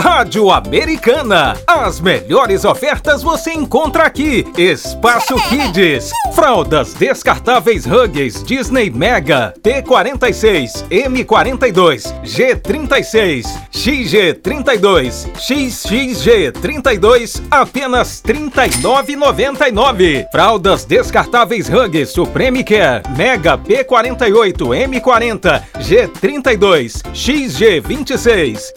Rádio Americana. As melhores ofertas você encontra aqui. Espaço Kids. Fraldas descartáveis Huggies Disney Mega P46, M42, G36, XG32, XXG32 apenas R$ 39,99. Fraldas descartáveis Huggies Supreme Care Mega P48, M40, G32, XG26,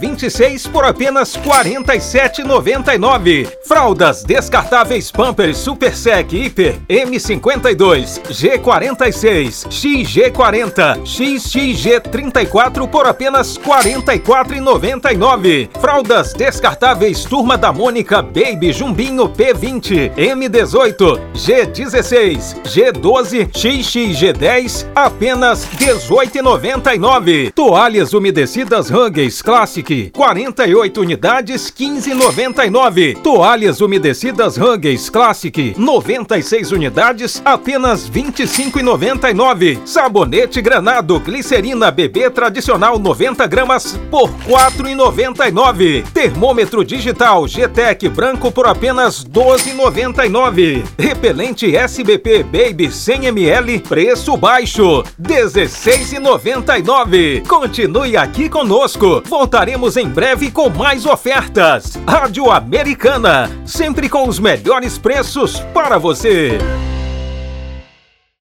XXG26 por apenas R$ 47,99. Fraldas descartáveis Pampers Super Sec Hiper M52, G46, XG40, XXG34 por apenas R$ 44,99. Fraldas descartáveis Turma da Mônica Baby Jumbinho P20, M18, G16, G12, XXG10 apenas R$ 18,99. Toalhas umedecidas Huggies Classic 48 unidades 15,99. Toalhas umedecidas Huggies Classic 96 unidades apenas R$ 25,99. Sabonete Granado Glicerina Bebê Tradicional 90 gramas por R$ 4,99. Termômetro digital GTEC branco por apenas R$ 12,99. Repelente SBP Baby 100 ml preço baixo R$ 16,99. Continue aqui conosco. Voltaremos em breve com mais ofertas. Rádio Americana, sempre com os melhores preços para você.